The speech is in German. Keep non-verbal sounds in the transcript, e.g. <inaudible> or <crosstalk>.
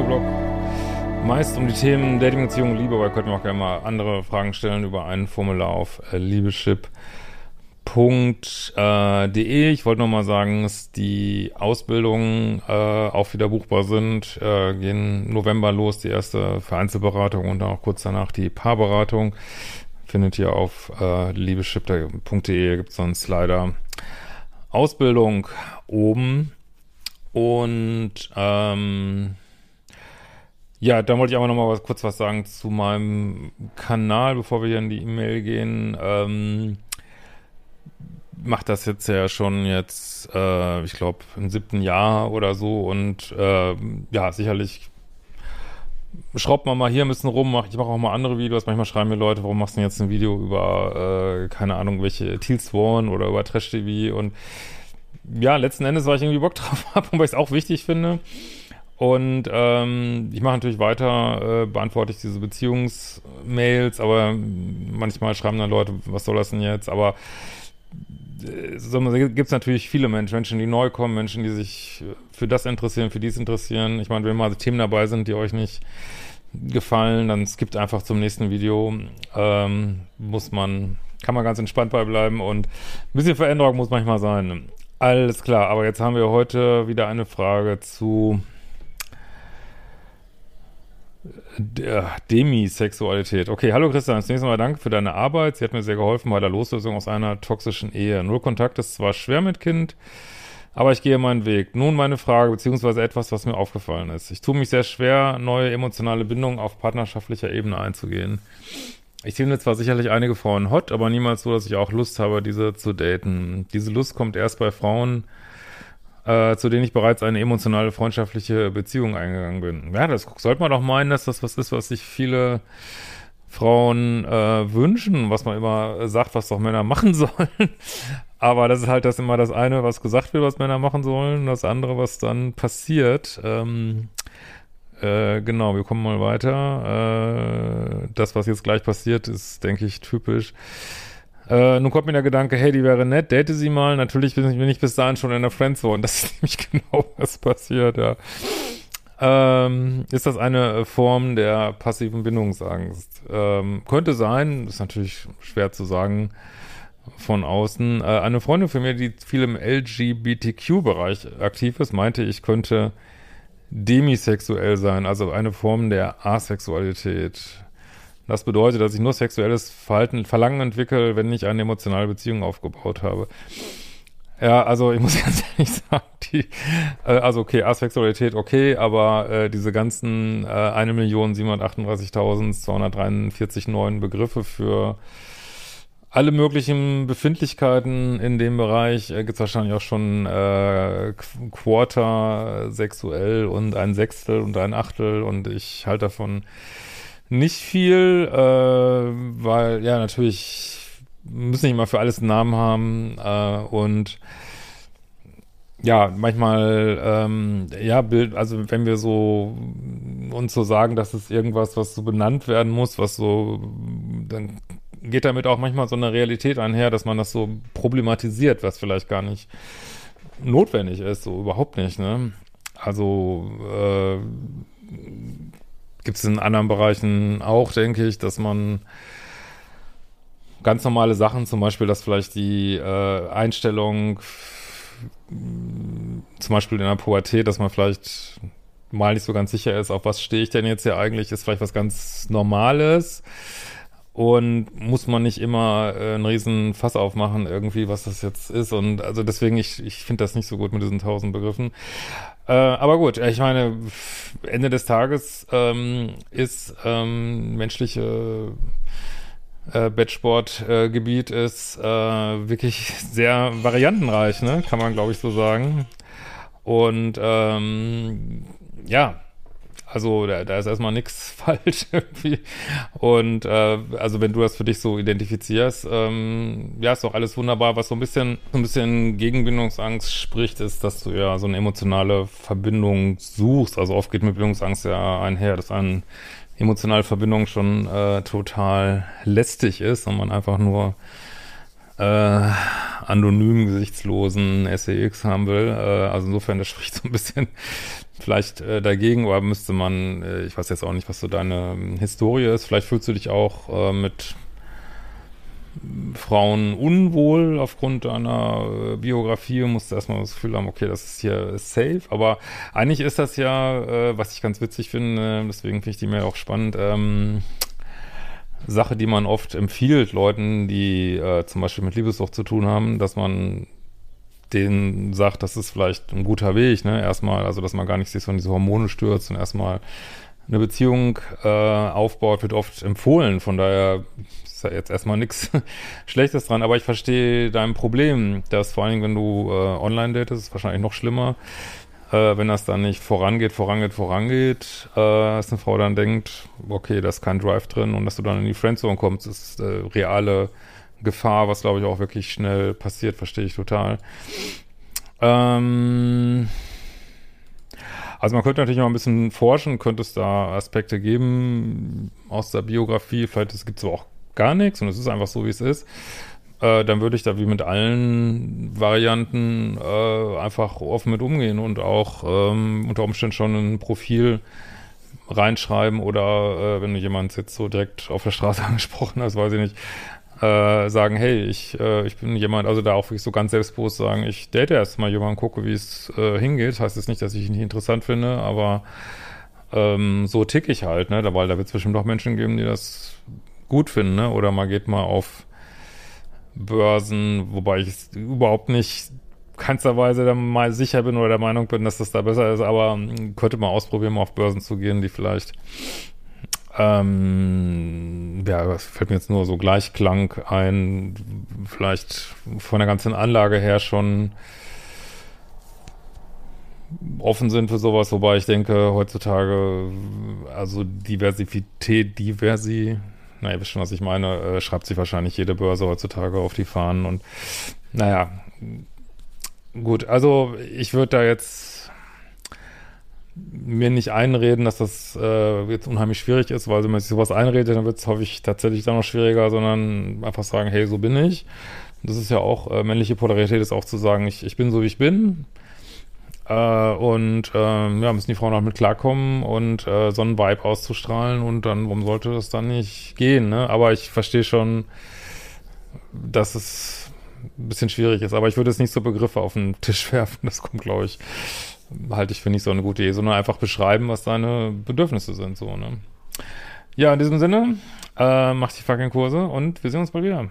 Videoblog. Meist um die Themen Dating, Beziehung Liebe, aber könnt mir auch gerne mal andere Fragen stellen über ein Formular auf äh, liebeschip.de. Ich wollte nochmal sagen, dass die Ausbildungen äh, auch wieder buchbar sind. Äh, gehen November los, die erste Vereinzelberatung und dann auch kurz danach die Paarberatung. Findet ihr auf äh, liebeschip.de, gibt es so einen Slider. Ausbildung oben. Und ähm, ja, da wollte ich aber noch mal was, kurz was sagen zu meinem Kanal, bevor wir hier in die E-Mail gehen. Ähm, macht das jetzt ja schon jetzt, äh, ich glaube, im siebten Jahr oder so und äh, ja, sicherlich schraubt man mal hier ein bisschen rum, mach, ich mache auch mal andere Videos, manchmal schreiben mir Leute, warum machst du denn jetzt ein Video über, äh, keine Ahnung, welche Teal Swan oder über Trash TV und ja, letzten Endes, weil ich irgendwie Bock drauf <laughs> habe und weil ich es auch wichtig finde. Und ähm, ich mache natürlich weiter, äh, beantworte ich diese Beziehungsmails, aber manchmal schreiben dann Leute, was soll das denn jetzt? Aber äh, so, gibt es natürlich viele Menschen, Menschen, die neu kommen, Menschen, die sich für das interessieren, für dies interessieren. Ich meine, wenn mal Themen dabei sind, die euch nicht gefallen, dann skippt einfach zum nächsten Video. Ähm, muss man, kann man ganz entspannt bei bleiben und ein bisschen Veränderung muss manchmal sein. Alles klar, aber jetzt haben wir heute wieder eine Frage zu Demisexualität. Okay, hallo Christian, zunächst einmal danke für deine Arbeit. Sie hat mir sehr geholfen bei der Loslösung aus einer toxischen Ehe. Null Kontakt ist zwar schwer mit Kind, aber ich gehe meinen Weg. Nun meine Frage, beziehungsweise etwas, was mir aufgefallen ist. Ich tue mich sehr schwer, neue emotionale Bindungen auf partnerschaftlicher Ebene einzugehen. Ich finde zwar sicherlich einige Frauen hot, aber niemals so, dass ich auch Lust habe, diese zu daten. Diese Lust kommt erst bei Frauen, äh, zu denen ich bereits eine emotionale, freundschaftliche Beziehung eingegangen bin. Ja, das sollte man doch meinen, dass das was ist, was sich viele Frauen äh, wünschen, was man immer sagt, was doch Männer <laughs> machen sollen. Aber das ist halt das immer das eine, was gesagt wird, was Männer machen sollen, das andere, was dann passiert. Ähm, äh, genau, wir kommen mal weiter. Äh, das, was jetzt gleich passiert, ist, denke ich, typisch. Äh, nun kommt mir der Gedanke, hey, die wäre nett, date sie mal. Natürlich bin ich, bin ich bis dahin schon in der Friendzone. <laughs> Das ist nämlich genau, was passiert, ja. Ähm, ist das eine Form der passiven Bindungsangst? Ähm, könnte sein, ist natürlich schwer zu sagen von außen. Äh, eine Freundin von mir, die viel im LGBTQ-Bereich aktiv ist, meinte, ich könnte demisexuell sein, also eine Form der Asexualität. Das bedeutet, dass ich nur sexuelles Verhalten, Verlangen entwickle, wenn ich eine emotionale Beziehung aufgebaut habe. Ja, also ich muss <laughs> ganz ehrlich sagen, die, äh, also okay, Asexualität okay, aber äh, diese ganzen äh, 1.738.243 neuen Begriffe für alle möglichen Befindlichkeiten in dem Bereich äh, gibt es wahrscheinlich auch schon äh, Quarter sexuell und ein Sechstel und ein Achtel und ich halte davon nicht viel, äh, weil ja natürlich müssen nicht immer für alles einen Namen haben äh, und ja, manchmal, ähm, ja, Bild, also wenn wir so uns so sagen, dass es irgendwas, was so benannt werden muss, was so, dann geht damit auch manchmal so eine Realität einher, dass man das so problematisiert, was vielleicht gar nicht notwendig ist, so überhaupt nicht, ne? Also äh, gibt es in anderen Bereichen auch, denke ich, dass man ganz normale Sachen, zum Beispiel, dass vielleicht die äh, Einstellung zum Beispiel in der Pubertät, dass man vielleicht mal nicht so ganz sicher ist, auf was stehe ich denn jetzt hier eigentlich, ist vielleicht was ganz Normales und muss man nicht immer äh, einen riesen Fass aufmachen, irgendwie, was das jetzt ist. Und also deswegen, ich, ich finde das nicht so gut mit diesen tausend Begriffen. Äh, aber gut, ich meine, Ende des Tages ähm, ist ähm, menschliche äh, Bettsportgebiet äh, ist äh, wirklich sehr variantenreich, ne? Kann man, glaube ich, so sagen. Und ähm, ja, also da, da ist erstmal nichts <laughs> falsch irgendwie. Und äh, also wenn du das für dich so identifizierst, ähm, ja, ist doch alles wunderbar. Was so ein bisschen, so ein bisschen gegen Bindungsangst spricht, ist, dass du ja so eine emotionale Verbindung suchst. Also oft geht mit Bindungsangst ja einher, dass eine emotionale Verbindung schon äh, total lästig ist und man einfach nur äh, anonymen, gesichtslosen SEX haben will. Äh, also insofern, das spricht so ein bisschen <laughs> vielleicht äh, dagegen, oder müsste man, äh, ich weiß jetzt auch nicht, was so deine ähm, Historie ist, vielleicht fühlst du dich auch mit Frauen unwohl aufgrund deiner Biografie musst erstmal das Gefühl haben, okay, das ist hier safe, aber eigentlich ist das ja, was ich ganz witzig finde, deswegen finde ich die mir auch spannend, ähm, Sache, die man oft empfiehlt Leuten, die äh, zum Beispiel mit Liebessucht zu tun haben, dass man denen sagt, das ist vielleicht ein guter Weg, ne? Erstmal, also dass man gar nicht sich so in diese Hormone stürzt und erstmal eine Beziehung äh, aufbaut, wird oft empfohlen. Von daher ist ja jetzt erstmal nichts <laughs> Schlechtes dran, aber ich verstehe dein Problem, dass vor allen Dingen, wenn du äh, online datest, ist wahrscheinlich noch schlimmer, äh, wenn das dann nicht vorangeht, vorangeht, vorangeht, äh, dass eine Frau dann denkt, okay, da ist kein Drive drin und dass du dann in die Friendzone kommst, ist äh, reale Gefahr, was glaube ich auch wirklich schnell passiert, verstehe ich total. Ähm, also man könnte natürlich noch ein bisschen forschen, könnte es da Aspekte geben aus der Biografie, vielleicht gibt es aber auch gar nichts und es ist einfach so, wie es ist äh, dann würde ich da wie mit allen Varianten äh, einfach offen mit umgehen und auch ähm, unter Umständen schon ein Profil reinschreiben oder äh, wenn du jemand jetzt so direkt auf der Straße <laughs> angesprochen hast, weiß ich nicht, äh, sagen, hey, ich, äh, ich bin jemand, also da auch wirklich so ganz selbstbewusst sagen, ich date erst mal jemanden, gucke, wie es äh, hingeht. Heißt jetzt nicht, dass ich ihn nicht interessant finde, aber ähm, so tick ich halt, ne? Weil da wird es bestimmt auch Menschen geben, die das gut finden, ne? Oder man geht mal auf Börsen, wobei ich überhaupt nicht keinsterweise da mal sicher bin oder der Meinung bin, dass das da besser ist, aber hm, könnte man ausprobieren, mal auf Börsen zu gehen, die vielleicht ähm, ja, das fällt mir jetzt nur so Gleichklang ein, vielleicht von der ganzen Anlage her schon offen sind für sowas, wobei ich denke, heutzutage, also Diversität, Diversi, na, ihr wisst schon, was ich meine, äh, schreibt sich wahrscheinlich jede Börse heutzutage auf die Fahnen und naja, gut, also ich würde da jetzt mir nicht einreden, dass das äh, jetzt unheimlich schwierig ist, weil wenn man sich sowas einredet, dann wird es häufig tatsächlich dann noch schwieriger, sondern einfach sagen, hey, so bin ich. Das ist ja auch, äh, männliche Polarität ist auch zu sagen, ich, ich bin so, wie ich bin. Äh, und ähm, ja, müssen die Frauen auch mit klarkommen und äh, so einen Vibe auszustrahlen und dann, warum sollte das dann nicht gehen, ne? Aber ich verstehe schon, dass es ein bisschen schwierig ist. Aber ich würde es nicht so Begriffe auf den Tisch <laughs> werfen. Das kommt, glaube ich, halte ich für nicht so eine gute Idee, sondern einfach beschreiben, was deine Bedürfnisse sind, so, ne? Ja, in diesem Sinne, äh, mach die fucking Kurse und wir sehen uns bald wieder.